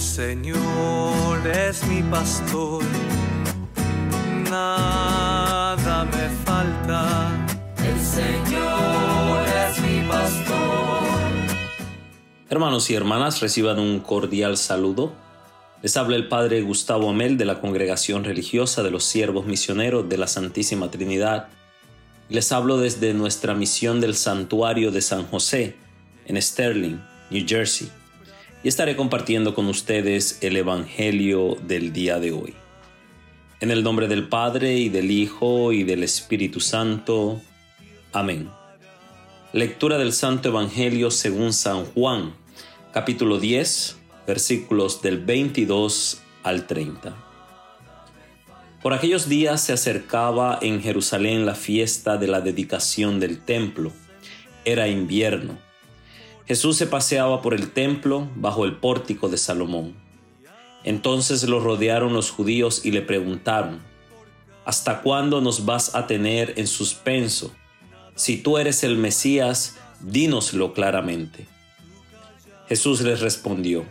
El Señor es mi pastor, nada me falta. El Señor es mi pastor. Hermanos y hermanas, reciban un cordial saludo. Les habla el Padre Gustavo Amel de la Congregación Religiosa de los Siervos Misioneros de la Santísima Trinidad. Les hablo desde nuestra misión del Santuario de San José en Sterling, New Jersey. Y estaré compartiendo con ustedes el Evangelio del día de hoy. En el nombre del Padre y del Hijo y del Espíritu Santo. Amén. Lectura del Santo Evangelio según San Juan capítulo 10, versículos del 22 al 30. Por aquellos días se acercaba en Jerusalén la fiesta de la dedicación del templo. Era invierno. Jesús se paseaba por el templo bajo el pórtico de Salomón. Entonces lo rodearon los judíos y le preguntaron, ¿Hasta cuándo nos vas a tener en suspenso? Si tú eres el Mesías, dínoslo claramente. Jesús les respondió,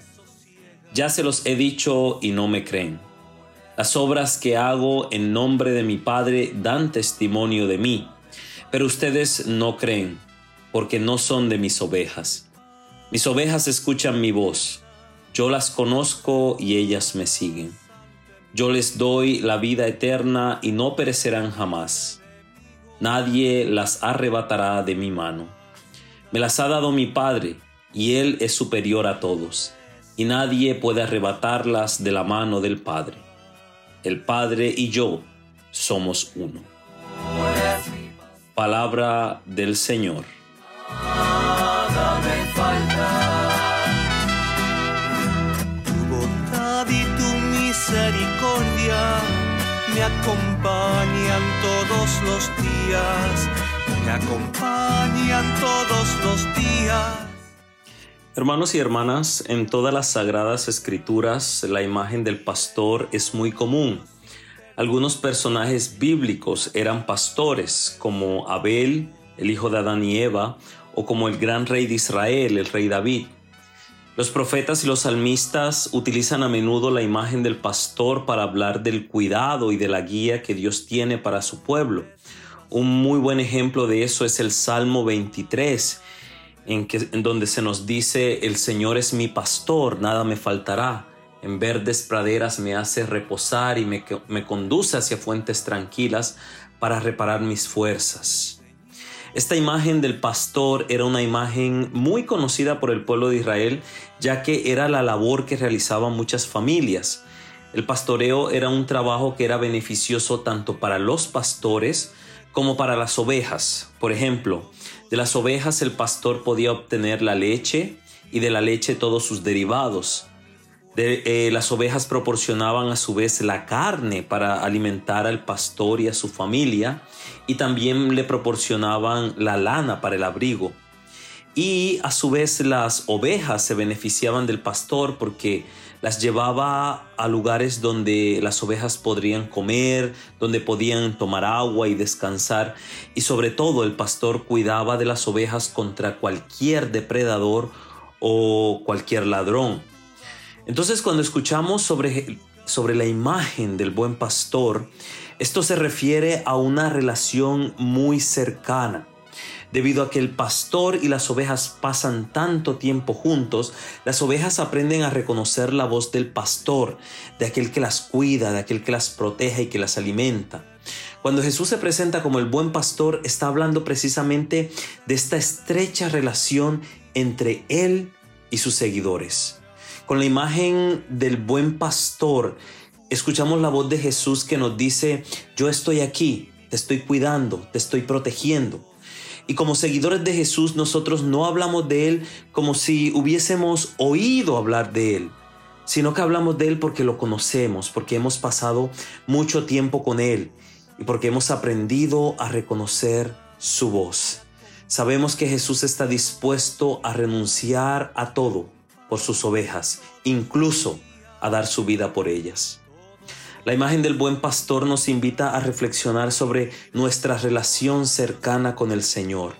Ya se los he dicho y no me creen. Las obras que hago en nombre de mi Padre dan testimonio de mí, pero ustedes no creen, porque no son de mis ovejas. Mis ovejas escuchan mi voz, yo las conozco y ellas me siguen. Yo les doy la vida eterna y no perecerán jamás. Nadie las arrebatará de mi mano. Me las ha dado mi Padre y Él es superior a todos, y nadie puede arrebatarlas de la mano del Padre. El Padre y yo somos uno. Palabra del Señor. Misericordia me acompañan todos los días, me acompañan todos los días. Hermanos y hermanas, en todas las sagradas escrituras la imagen del pastor es muy común. Algunos personajes bíblicos eran pastores, como Abel, el hijo de Adán y Eva, o como el gran rey de Israel, el rey David. Los profetas y los salmistas utilizan a menudo la imagen del pastor para hablar del cuidado y de la guía que Dios tiene para su pueblo. Un muy buen ejemplo de eso es el Salmo 23, en, que, en donde se nos dice, el Señor es mi pastor, nada me faltará. En verdes praderas me hace reposar y me, me conduce hacia fuentes tranquilas para reparar mis fuerzas. Esta imagen del pastor era una imagen muy conocida por el pueblo de Israel, ya que era la labor que realizaban muchas familias. El pastoreo era un trabajo que era beneficioso tanto para los pastores como para las ovejas. Por ejemplo, de las ovejas el pastor podía obtener la leche y de la leche todos sus derivados. Eh, las ovejas proporcionaban a su vez la carne para alimentar al pastor y a su familia y también le proporcionaban la lana para el abrigo. Y a su vez las ovejas se beneficiaban del pastor porque las llevaba a lugares donde las ovejas podrían comer, donde podían tomar agua y descansar. Y sobre todo el pastor cuidaba de las ovejas contra cualquier depredador o cualquier ladrón. Entonces cuando escuchamos sobre, sobre la imagen del buen pastor, esto se refiere a una relación muy cercana Debido a que el pastor y las ovejas pasan tanto tiempo juntos, las ovejas aprenden a reconocer la voz del pastor, de aquel que las cuida, de aquel que las protege y que las alimenta. Cuando Jesús se presenta como el buen pastor, está hablando precisamente de esta estrecha relación entre Él y sus seguidores. Con la imagen del buen pastor, escuchamos la voz de Jesús que nos dice, yo estoy aquí, te estoy cuidando, te estoy protegiendo. Y como seguidores de Jesús, nosotros no hablamos de Él como si hubiésemos oído hablar de Él, sino que hablamos de Él porque lo conocemos, porque hemos pasado mucho tiempo con Él y porque hemos aprendido a reconocer su voz. Sabemos que Jesús está dispuesto a renunciar a todo por sus ovejas, incluso a dar su vida por ellas. La imagen del buen pastor nos invita a reflexionar sobre nuestra relación cercana con el Señor.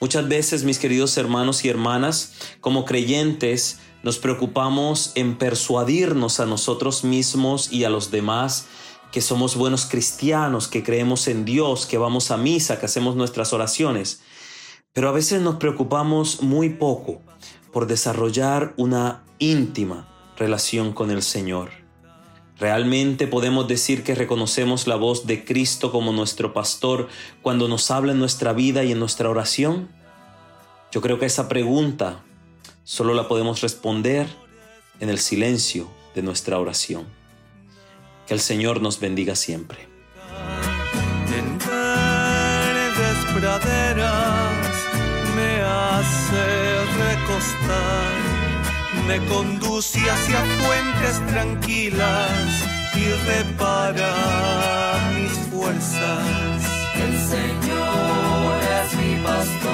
Muchas veces, mis queridos hermanos y hermanas, como creyentes, Nos preocupamos en persuadirnos a nosotros mismos y a los demás que somos buenos cristianos, que creemos en Dios, que vamos a misa, que hacemos nuestras oraciones. Pero a veces nos preocupamos muy poco por desarrollar una íntima relación con el Señor. ¿Realmente podemos decir que reconocemos la voz de Cristo como nuestro pastor cuando nos habla en nuestra vida y en nuestra oración? Yo creo que esa pregunta solo la podemos responder en el silencio de nuestra oración. Que el Señor nos bendiga siempre. Me conduce hacia fuentes tranquilas y repara mis fuerzas. El Señor es mi pastor